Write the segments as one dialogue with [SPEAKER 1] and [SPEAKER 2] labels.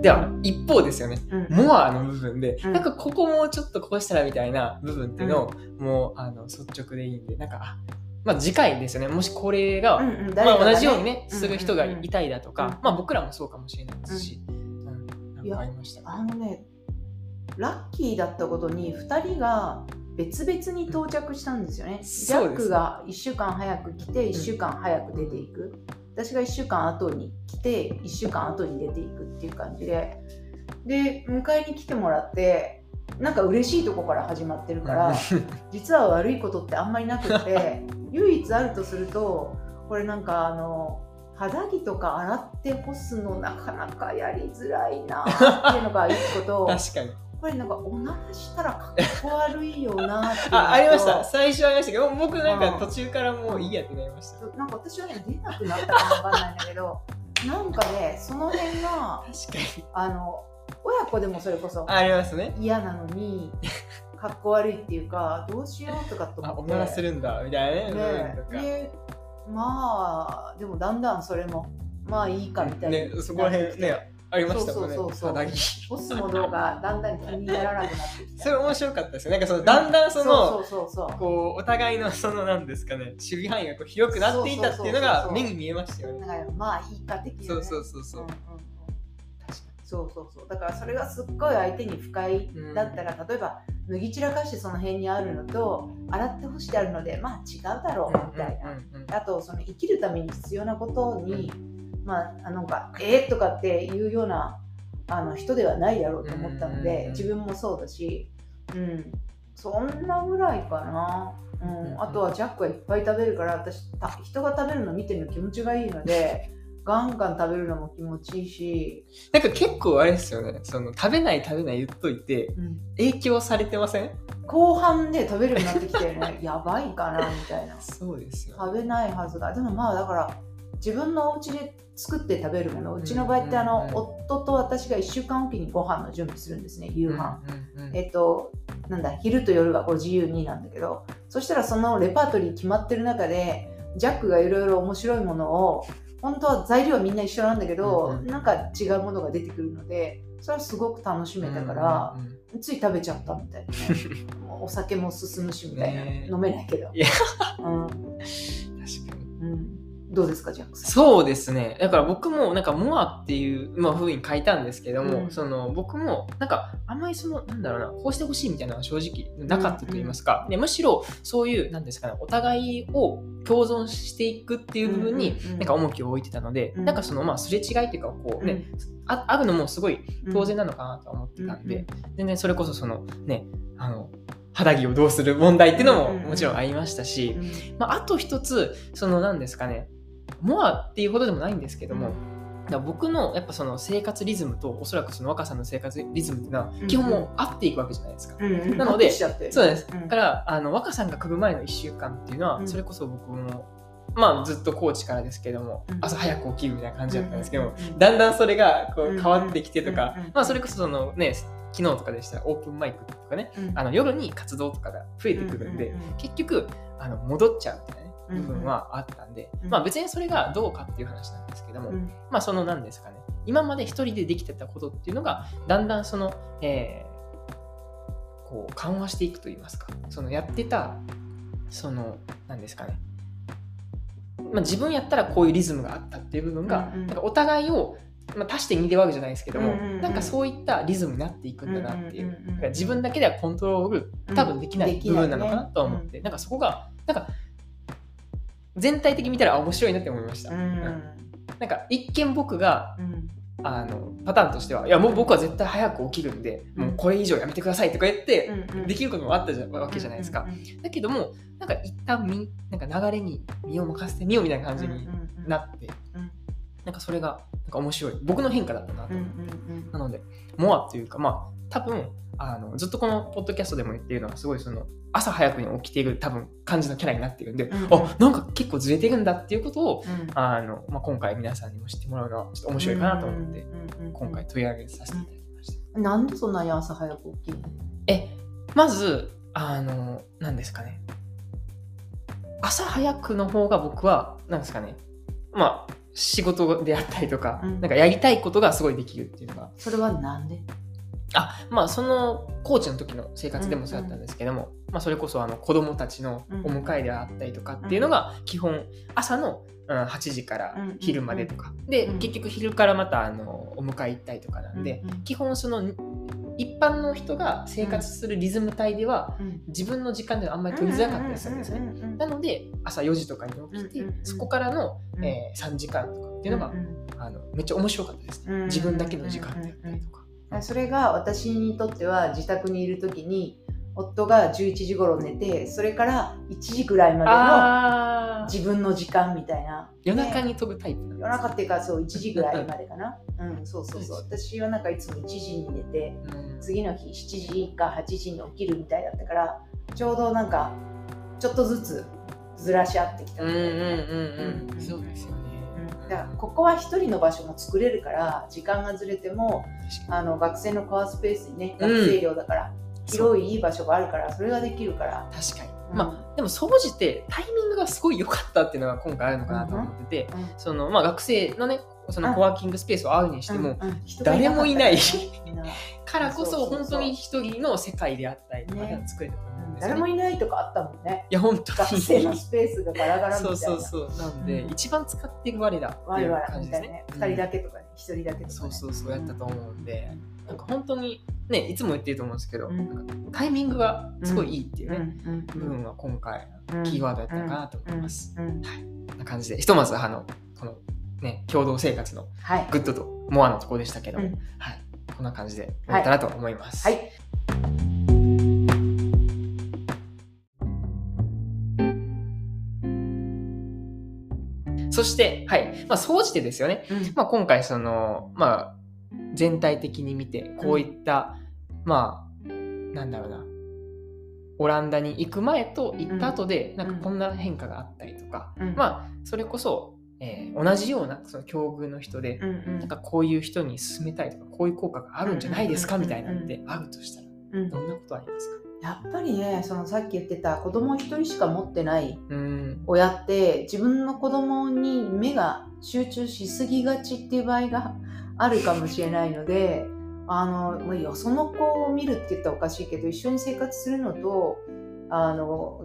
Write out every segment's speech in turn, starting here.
[SPEAKER 1] では一方ですよね。
[SPEAKER 2] うん。
[SPEAKER 1] モアの部分で、
[SPEAKER 2] うん。
[SPEAKER 1] なんかここもちょっとこうしたらみたいな部分っていうのを、もうあの率直でいいんでなんかあまあ次回ですよね。もしこれが、
[SPEAKER 2] うんうん
[SPEAKER 1] まあ、同じようにね
[SPEAKER 2] うん
[SPEAKER 1] する人がいたいだとか、
[SPEAKER 2] うん
[SPEAKER 1] まあ僕らもそうかもしれないですし、うん。かありました
[SPEAKER 2] あのねラッキーだったことに2人が別々に到着したんですよね。ジャックが1週間早く来て1週間早く出ていく、私が1週間後に来て1週間後に出ていくっていう感じで。で迎えに来てもらってなんか嬉しいとこから始まってるから 実は悪いことってあんまりなくて唯一あるとするとこれなんかあの肌着とか洗って干すのなかなかやりづらいなっていうのが一個と
[SPEAKER 1] 確かに
[SPEAKER 2] これなんかおならしたらかっこ悪いよなって
[SPEAKER 1] あありました。最初ありましたけど僕なん
[SPEAKER 2] うん
[SPEAKER 1] か途中からもういいやってなりました、
[SPEAKER 2] なんか私はね出なくなったかもわかんないんだけどなんかねその辺が
[SPEAKER 1] 確かに。
[SPEAKER 2] あの親子でもそれこそ
[SPEAKER 1] ありますね。
[SPEAKER 2] 嫌なのにかっこ悪いっていうかどうしようとかと思って。
[SPEAKER 1] あおならするんだ。みたいなね。
[SPEAKER 2] ね。まあでもだんだんそれもまあいいかみたいな
[SPEAKER 1] ねそこら辺ねありましたもんね。
[SPEAKER 2] そうそうそうそう。干すものがだんだん気にならなくなってきた。
[SPEAKER 1] それ面白かったですよなんかそのだんだんその、
[SPEAKER 2] そうそうそう
[SPEAKER 1] こうお互いのそのなんですかね守備範囲がこう広くなっていたっていうのが目に見えましたよね。
[SPEAKER 2] だからまあいいか的な、ね、
[SPEAKER 1] そうそうそうそう、
[SPEAKER 2] んんん。
[SPEAKER 1] 確か
[SPEAKER 2] そうそうそう。だからそれがすっごい相手に不快だったら、例えば脱ぎ散らかしてその辺にあるのと洗って干してあるのでまあ違うだろうみたいな、
[SPEAKER 1] うんうんうん
[SPEAKER 2] あとその生きるために必要なことに、まああのなんかえー、とかっていうようなあの人ではないだろうと思ったので、
[SPEAKER 1] うん
[SPEAKER 2] 自分もそうだし、うん、そんなぐらいかな、うん、あとはジャックはいっぱい食べるから私た人が食べるの見てるの気持ちがいいので ガンガン食べるのも気持ちいいし、
[SPEAKER 1] なんか結構あれですよね。その食べない食べない言っといて
[SPEAKER 2] うん、
[SPEAKER 1] 影響されてません？
[SPEAKER 2] 後半で食べるようになってきてね やばいかなみたいな。
[SPEAKER 1] そうですよ。
[SPEAKER 2] 食べないはずがでもまあだから自分のお家で作って食べるもの。うちの場合ってあの、夫と私が1週間おきにご飯の準備するんですね夕飯、えっとなんだ昼と夜がこれ自由になんだけどそしたらそのレパートリー決まってる中でジャックがいろいろ面白いものを本当は材料はみんな一緒なんだけど、
[SPEAKER 1] うんうん。
[SPEAKER 2] なんか違うものが出てくるのでそれはすごく楽しめたから、つい食べちゃったみたいな。お酒も進むしみたいな、
[SPEAKER 1] ね
[SPEAKER 2] 飲めないけど、
[SPEAKER 1] いや。
[SPEAKER 2] うん。
[SPEAKER 1] 確かに。
[SPEAKER 2] うん、どうですかジャックさん？
[SPEAKER 1] そうですね。だから僕もなんかモアっていう、まあ、ふうに書いたんですけども、
[SPEAKER 2] うん。
[SPEAKER 1] その僕もなんかあんまりそのなんだろうなこうしてほしいみたいなのは正直なかったと言いますか、でむしろそういうなんですかねお互いを共存していくっていう部分に
[SPEAKER 2] うんうんうん。
[SPEAKER 1] なんか重きを置いてたので、
[SPEAKER 2] うん。
[SPEAKER 1] なんかそのまあすれ違いっていうかこうね、ああるのもすごい当然なのかなとは思ってたんで、
[SPEAKER 2] うん
[SPEAKER 1] 全然それこそそのねあの肌着をどうする問題っていうのも
[SPEAKER 2] うんうんうん
[SPEAKER 1] もちろんありましたし、
[SPEAKER 2] うん。
[SPEAKER 1] まあ、あと一つその何ですかねモアっていうほどでもないんですけども、
[SPEAKER 2] うん。
[SPEAKER 1] だ僕のやっぱその生活リズムとおそらくその若さんの生活リズムっていうのは
[SPEAKER 2] うん。
[SPEAKER 1] 基本もう合っていくわけじゃないですか。
[SPEAKER 2] うん。うん。
[SPEAKER 1] なのでそうです。
[SPEAKER 2] うん。
[SPEAKER 1] だからあの若さんが来る前の1週間っていうのは、
[SPEAKER 2] うん。
[SPEAKER 1] それこそ僕もまあずっとコーチからですけども、
[SPEAKER 2] うん。
[SPEAKER 1] 朝早く起きるみたいな感じだったんですけども、だんだんそれがこ
[SPEAKER 2] う
[SPEAKER 1] うん。変わってきてとか、まあそれこそそのね昨日とかでしたらオープンマイクとかね
[SPEAKER 2] うん。
[SPEAKER 1] あの夜に活動とかが増えてくるんで、結局あの戻っちゃうみたいな部分はあったんで、
[SPEAKER 2] うん
[SPEAKER 1] まあ別にそれがどうかっていう話なんですけども、
[SPEAKER 2] うん。
[SPEAKER 1] まあその何ですかね。今まで一人でできてたことっていうのがだんだんその、えーこう緩和していくといいますか。そのやってたその何ですかね。まあ、自分やったらこういうリズムがあったっていう部分が、
[SPEAKER 2] うんうん。
[SPEAKER 1] なんかお互いを、まあ、足して2で割るじゃないですけども、
[SPEAKER 2] うんうんうん。
[SPEAKER 1] なんかそういったリズムになっていくんだなっていう,、
[SPEAKER 2] うんうんうんうん
[SPEAKER 1] だから自分だけではコントロール多分できない部分なのかなとは思って、なんかそこがなんか全体的に見たらあ面白いなって思いました、
[SPEAKER 2] うん。
[SPEAKER 1] うんなんか一見僕が
[SPEAKER 2] うん。
[SPEAKER 1] あのパターンとしてはいやもう僕は絶対早く起きるんで、
[SPEAKER 2] うん。
[SPEAKER 1] もうこれ以上やめてくださいとか言って、できることもあったじゃわけじゃないですか、だけどもなんか一旦みなんか流れに身を任せてみようみたいな感じになって、
[SPEAKER 2] うん。
[SPEAKER 1] なんかそれがなんか面白い僕の変化だったなと、
[SPEAKER 2] うんうんうん
[SPEAKER 1] なのでモアというかまあ多分あのずっとこのポッドキャストでも言っているのはすごいその朝早くに起きている多分感じのキャラになっているんで、
[SPEAKER 2] うんうん。
[SPEAKER 1] あなんか結構ずれてるんだっていうことを
[SPEAKER 2] うん。
[SPEAKER 1] あの、まあ、今回皆さんにも知ってもらうのはちょっと面白いかなと思って、
[SPEAKER 2] うんうんうん
[SPEAKER 1] 今回取り上げさせていただきました。
[SPEAKER 2] なんでそんなに朝早く起きるの？
[SPEAKER 1] えまずあの何ですかね。朝早くの方が僕は何ですかね。まあ仕事であったりとか、
[SPEAKER 2] うん。
[SPEAKER 1] なんかやりたいことがすごいできるっていうのが。
[SPEAKER 2] それはなんで？
[SPEAKER 1] あまあそのコーチの時の生活でもそうだったんですけども、まあ、それこそあの子供たちのお迎えであったりとかっていうのが基本朝の、うん、8時から昼までとか、で
[SPEAKER 2] うん。
[SPEAKER 1] 結局昼からまたあのお迎え行ったりとかなんで、
[SPEAKER 2] うんうん
[SPEAKER 1] 基本その一般の人が生活するリズム帯では
[SPEAKER 2] うん。
[SPEAKER 1] 自分の時間ではあんまり取りづらかったりするんですね。
[SPEAKER 2] うんうんうんうん
[SPEAKER 1] なので朝4時とかに起きて、
[SPEAKER 2] うんうんうん
[SPEAKER 1] そこからの、
[SPEAKER 2] うん。
[SPEAKER 1] えー3時間とかっていうのが、
[SPEAKER 2] うんうん
[SPEAKER 1] あのめっちゃ面白かったですね、
[SPEAKER 2] うん。
[SPEAKER 1] 自分だけの時間であったりとか。
[SPEAKER 2] それが私にとっては自宅にいる時に夫が11時頃寝てそれから1時ぐらいまでの自分の時間みたいな。
[SPEAKER 1] 夜中
[SPEAKER 2] ね
[SPEAKER 1] に飛ぶタイプ。
[SPEAKER 2] 夜中っていうかそう1時ぐらいまでかな。うんそうそうそう。私はなんかいつも1時に寝て
[SPEAKER 1] うん。
[SPEAKER 2] 次の日7時か8時に起きるみたいだったからちょうどなんかちょっとずつずらし合ってきた
[SPEAKER 1] うんうんうん
[SPEAKER 2] みたいな
[SPEAKER 1] うん、
[SPEAKER 2] うん。
[SPEAKER 1] そうですよね。
[SPEAKER 2] だからここは一人の場所も作れるから時間がずれてもあの学生のコアスペースにね
[SPEAKER 1] うん。
[SPEAKER 2] 学生寮だから、
[SPEAKER 1] に
[SPEAKER 2] 広いいい場所があるからそれができるから、
[SPEAKER 1] 確かに。
[SPEAKER 2] うん。
[SPEAKER 1] まあでも総じてタイミングがすごい良かったっていうのが今回あるのかなと思ってて、
[SPEAKER 2] うん。
[SPEAKER 1] そのまあ学生のねそのコワーキングスペースを会うにしても、誰もいないからこそ本当に一人の世界であったりとか作れたと思うんですよ
[SPEAKER 2] 誰
[SPEAKER 1] ね。い
[SPEAKER 2] もいないとかあったもんね。
[SPEAKER 1] や本当
[SPEAKER 2] 学生のスペースがガラガラみたいな。
[SPEAKER 1] そうそうそう。なんで、
[SPEAKER 2] うん。
[SPEAKER 1] 一番使ってる我らっていう感。じですね。うん
[SPEAKER 2] 2人だけとかね1人だけとか、ね、
[SPEAKER 1] そうそうそうやったと思うんで、なんか本当にねいつも言ってると思うんですけど、
[SPEAKER 2] うん。
[SPEAKER 1] なんかタイミングがすごいいいっていうね、部分が今回
[SPEAKER 2] うん。
[SPEAKER 1] キーワードやったかなと思います。
[SPEAKER 2] うん。うん。
[SPEAKER 1] こんな感じでひとまずあのね共同生活の
[SPEAKER 2] はい。
[SPEAKER 1] Good と More のところでしたけども、
[SPEAKER 2] うん。
[SPEAKER 1] はい。こんな感じで終わったなと思います。
[SPEAKER 2] はい。
[SPEAKER 1] そして、はい。まあ、総じてですよね、
[SPEAKER 2] うん。
[SPEAKER 1] まあ、今回その、まあ、全体的に見てこういった、まあなんだろうな。オランダに行く前と行った後で、なんかこんな変化があったりとか、
[SPEAKER 2] うん。
[SPEAKER 1] まあそれこそ、えー同じようなその境遇の人で、
[SPEAKER 2] うんうん。
[SPEAKER 1] なんかこういう人に勧めたいとかこういう効果があるんじゃないですか
[SPEAKER 2] うん
[SPEAKER 1] みたいなんてあるとしたら
[SPEAKER 2] うん。
[SPEAKER 1] どんなことありますか？
[SPEAKER 2] やっぱりねそのさっき言ってた子供一人しか持ってない
[SPEAKER 1] うん。
[SPEAKER 2] 親って自分の子供に目が集中しすぎがちっていう場合があるかもしれないのであのまあよその子を見るって言ったらおかしいけど一緒に生活するのとあの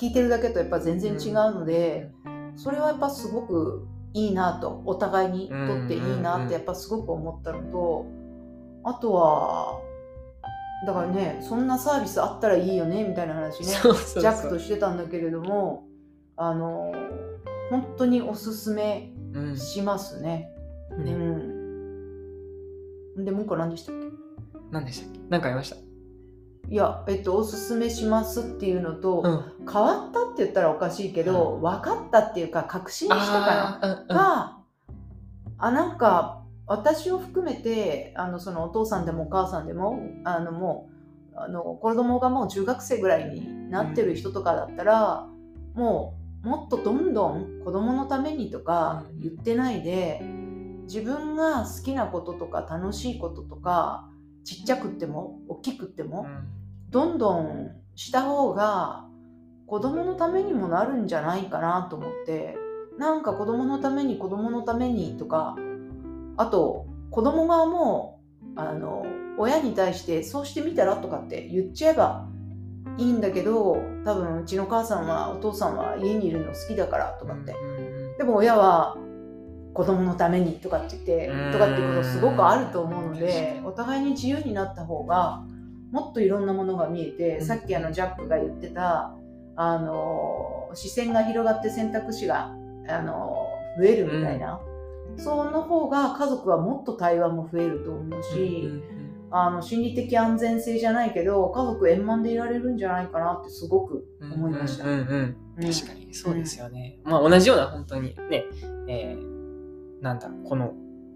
[SPEAKER 2] 聞いてるだけとやっぱ全然違うので、それはやっぱすごくいいなとお互いにとっていいなってやっぱすごく思ったのとあとはだからねそんなサービスあったらいいよねみたいな話ねジャックとしてたんだけれどもあの本当におすすめ
[SPEAKER 1] うん。
[SPEAKER 2] しますね。う
[SPEAKER 1] ね
[SPEAKER 2] ん、でもう一個何でしたっ
[SPEAKER 1] 何でしたっけ？何かありました？
[SPEAKER 2] けいや、えっと、おすすめしますっていうのと、
[SPEAKER 1] うん。
[SPEAKER 2] 変わったって言ったらおかしいけど、
[SPEAKER 1] うん。
[SPEAKER 2] 分かったっていうか確信したか
[SPEAKER 1] あーうんうん。
[SPEAKER 2] なが、あなんか私を含めてあのそのお父さんでもお母さんでもあのもうあの子供がもう中学生ぐらいになってる人とかだったら、もうもっとどんどん子供のためにとか
[SPEAKER 1] うん。
[SPEAKER 2] 言ってないで自分が好きなこととか楽しいこととかちっちゃくっても大きくっても、どんどんした方が子供のためにもなるんじゃないかなと思ってなんか子供のために子供のためにとかあと子供側もあの親に対してそうしてみたらとかって言っちゃえばいいんだけど多分うちの母さんはお父さんは家にいるの好きだからとかって。でも親は子供のためにとかって言って
[SPEAKER 1] うん
[SPEAKER 2] とかっていうことすごくあると思うのでお互いに自由になった方がもっといろんなものが見えて、
[SPEAKER 1] うん。
[SPEAKER 2] さっきあのジャックが言ってたあの視線が広がって選択肢があの増えるみたいな、その方が家族はもっと対話も増えると思うし、
[SPEAKER 1] うんうん
[SPEAKER 2] あの心理的安全性じゃないけど家族円満でいられるんじゃないかなってすごく
[SPEAKER 1] うん
[SPEAKER 2] 思いました。
[SPEAKER 1] うんうんうん
[SPEAKER 2] うん。
[SPEAKER 1] 確かにそうですよね。まあ同じような本当にね、えーなんだこの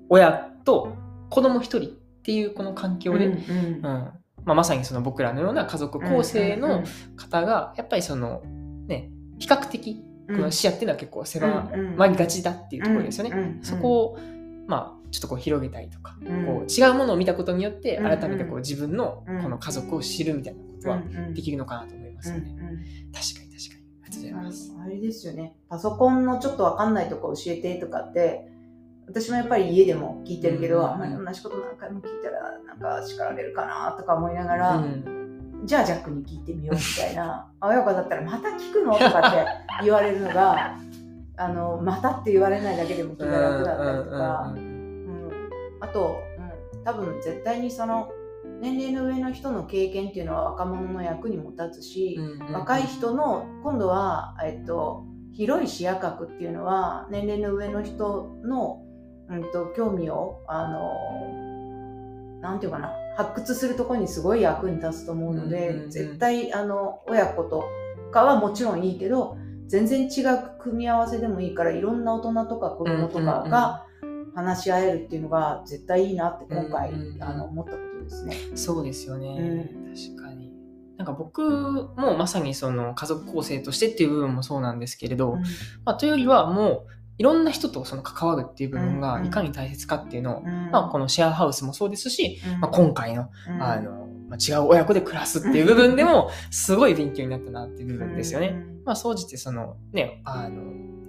[SPEAKER 1] 親と子供一人っていうこの環境で、
[SPEAKER 2] うん。
[SPEAKER 1] うんまあ、まさにその僕らのような家族構成の方がやっぱりそのね比較的この視野っていうのは結構狭まりがちだっていうところですよね。そこをまあちょっとこう広げたりとか、
[SPEAKER 2] うん。
[SPEAKER 1] こう違うものを見たことによって
[SPEAKER 2] うん
[SPEAKER 1] 改めてこう自分の
[SPEAKER 2] うん
[SPEAKER 1] この家族を知るみたいなことはでき
[SPEAKER 2] る
[SPEAKER 1] るのかなと思いますよね。確かに確かに。ありがとうございます。
[SPEAKER 2] あれですよね。パソコンのちょっとわかんないとこ教えてとかって私もやっぱり家でも聞いてるけど、
[SPEAKER 1] うん。
[SPEAKER 2] あんまり同じこと何回も聞いたらなんか叱られるかなとか思いながら、
[SPEAKER 1] うん。
[SPEAKER 2] じゃあジャックに聞いてみようみたいな「あ親子だったらまた聞くの?」とかって言われるのがあのまたって言われないだけでも気が楽だったりとか、
[SPEAKER 1] うん。
[SPEAKER 2] うん。あと、うん、多分絶対にその年齢の上の人の経験っていうのは若者の役にも立つし、若い人の今度は、えっと、広い視野角っていうのは年齢の上の人の、うん、と興味をあのなんていうかな発掘するところにすごい役に立つと思うので、
[SPEAKER 1] うんうんうん。
[SPEAKER 2] 絶対あの親子とかはもちろんいいけど全然違う組み合わせでもいいからいろんな大人とか子供とかが話し合えるっていうのが絶対いいなって今回、
[SPEAKER 1] うんうんうん
[SPEAKER 2] あの思ったことですね。
[SPEAKER 1] そうですよね、
[SPEAKER 2] う
[SPEAKER 1] 確かに。なんか僕もまさにその家族構成としてっていう部分もそうなんですけれど、まあ、というよりはもういろんな人とその関わるっていう部分がいかに大切かっていうのを、
[SPEAKER 2] うん。
[SPEAKER 1] まあ、このシェアハウスもそうですし、
[SPEAKER 2] うん。
[SPEAKER 1] まあ、今回の
[SPEAKER 2] うん。
[SPEAKER 1] あの、まあ、違う親子で暮らすっていう部分でも すごい勉強になったなっていう部分ですよね。
[SPEAKER 2] うん。
[SPEAKER 1] まあ、総じてそのねあの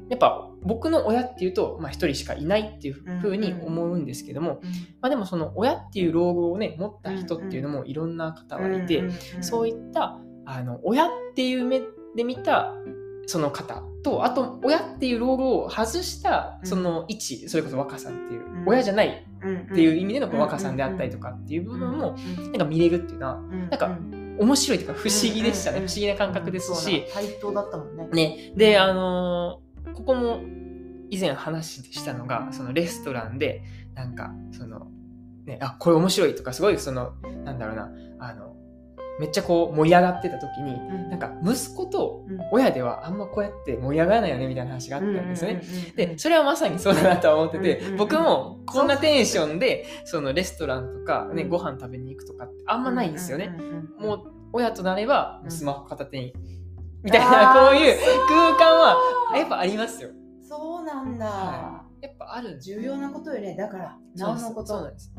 [SPEAKER 1] やっぱ僕の親っていうと、まあ、一人しかいないっていうふうに思うんですけども、まあ、でもその親っていう老後をね持った人っていうのもいろんな方がいて、そういったあの親っていう目で見たその方とあと親っていう老後を外したその位置、それこそ若さんっていう、
[SPEAKER 2] うん。
[SPEAKER 1] 親じゃない
[SPEAKER 2] っ
[SPEAKER 1] っていう意味での若さんであったりとかっていう部分もなんか見れるっていうのは
[SPEAKER 2] な
[SPEAKER 1] なんか面白いというか不思議でしたね、
[SPEAKER 2] うんうん
[SPEAKER 1] 不思議な感覚ですし、
[SPEAKER 2] 対等だったもんね。
[SPEAKER 1] ね、であのーここも以前話したのがそのレストランでなんかそのねあこれ面白いとかすごいそのなんだろうなあのめっちゃこう盛り上がってた時になんか息子と親ではあんまこうやって盛り上がらないよねみたいな話があったんですね。でそれはまさにそうだなとは思ってて、
[SPEAKER 2] うんうんうん。
[SPEAKER 1] 僕もこんなテンションでそのレストランとか、ね
[SPEAKER 2] うん。
[SPEAKER 1] ご飯食べに行くとかってあんまないんですよね。も
[SPEAKER 2] う
[SPEAKER 1] う親となれば
[SPEAKER 2] うん。
[SPEAKER 1] スマホ片手に、みたいなこういう空間はやっぱありますよ。
[SPEAKER 2] そうなんだ、
[SPEAKER 1] はやっぱある
[SPEAKER 2] 重要なことよね。だからなおのこと。
[SPEAKER 1] そうなんです。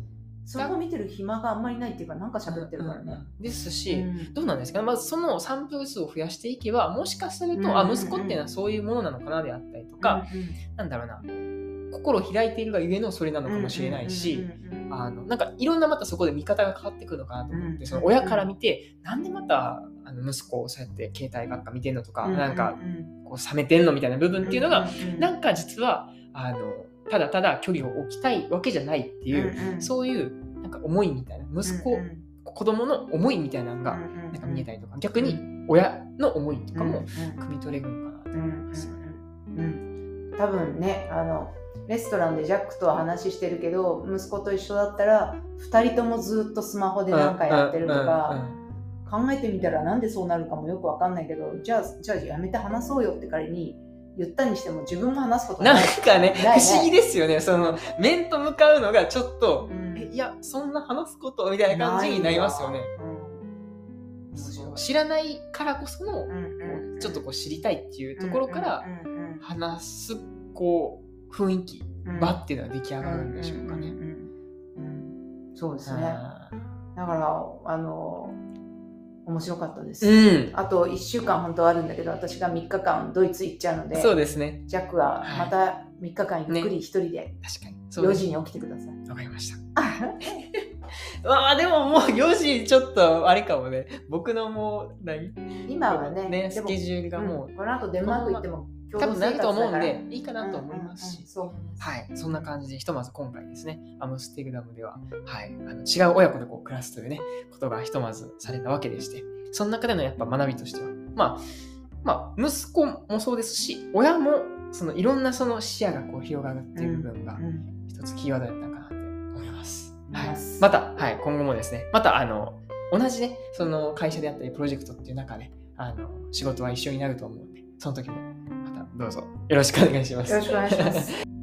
[SPEAKER 2] そこ見てる暇があんまりないっていうかなんか喋ってるからね、
[SPEAKER 1] ですし、
[SPEAKER 2] うん。
[SPEAKER 1] どうなんですかね、まずそのサンプル数を増やしていけばもしかすると、
[SPEAKER 2] うん
[SPEAKER 1] あ息子っていうのはそういうものなのかなであったりとか、なんだろうな。心を開いているがゆえのそれなのかもしれないし、あのなんかいろんなまたそこで見方が変わってくるのかなと思って、
[SPEAKER 2] うん。
[SPEAKER 1] その親から見て、なんでまたあの息子をそうやって携帯ばっか見てんのとか、なんかこう冷めてんのみたいな部分っていうのが、なんか実はあのただただ距離を置きたいわけじゃないっていう、そういうなんか思いみたいな息子、子供の思いみたいなのがなんか見えたりとか、逆に親の思いとかも汲み取れるのかなと。思います。
[SPEAKER 2] 多分ねあのレストランでジャックとは話してるけど息子と一緒だったら2人ともずっとスマホで何かやってるとか考えてみたらなんでそうなるかもよくわかんないけどじゃあじゃあやめて話そうよって仮に言ったにしても自分も話すこと
[SPEAKER 1] なん
[SPEAKER 2] ない。
[SPEAKER 1] かね、不思議ですよね。その、面と向かうのがちょっと、
[SPEAKER 2] うん。
[SPEAKER 1] えいや、そんな話すことみたいな感じになりますよね。知らないからこその、
[SPEAKER 2] うんうんうん。
[SPEAKER 1] ちょっとこう知りたいっていうところから話す、こう、雰囲気、
[SPEAKER 2] うん。
[SPEAKER 1] 場っていうのは出来上がるんでしょうかね。
[SPEAKER 2] そうですね。
[SPEAKER 1] あ
[SPEAKER 2] だからあの面白かったです。
[SPEAKER 1] ー
[SPEAKER 2] あと1週間本当はあるんだけど私が3日間ドイツ行っちゃうの
[SPEAKER 1] うん、
[SPEAKER 2] で
[SPEAKER 1] そうですね。
[SPEAKER 2] ジャックはまた3日間ゆっくり一人で
[SPEAKER 1] 確かに。そう
[SPEAKER 2] 4
[SPEAKER 1] です
[SPEAKER 2] 時に起きてください。
[SPEAKER 1] わかりました。あ あ、でももう4時ちょっとあれかもね。僕のもう何、
[SPEAKER 2] 今はねでも
[SPEAKER 1] スケジュールがもう、
[SPEAKER 2] うんこの後デンマーク行っても共
[SPEAKER 1] 多分な
[SPEAKER 2] 同生活
[SPEAKER 1] ると思うんで、いいかなと思いますし。
[SPEAKER 2] そう。
[SPEAKER 1] はい、そんな感じで、ひとまず今回ですね、アムステルダムでは、はい、あの違う親子でこう暮らすというね、ことがひとまずされたわけでして、その中でのやっぱ学びとしては、まあ、まあ、息子もそうですし、親も、そのいろんなその視野がこう広がるっていう部分が
[SPEAKER 2] う、ん
[SPEAKER 1] 一つキーワードだったかなって思います。はい。
[SPEAKER 2] ま
[SPEAKER 1] た、はい、今後もですね、また、あの、同じね、その会社であったり、プロジェクトっていう中で、あの、仕事は一緒になると思うんで、その時も、どうぞよろしくお願いします。
[SPEAKER 2] よろしくお願いします。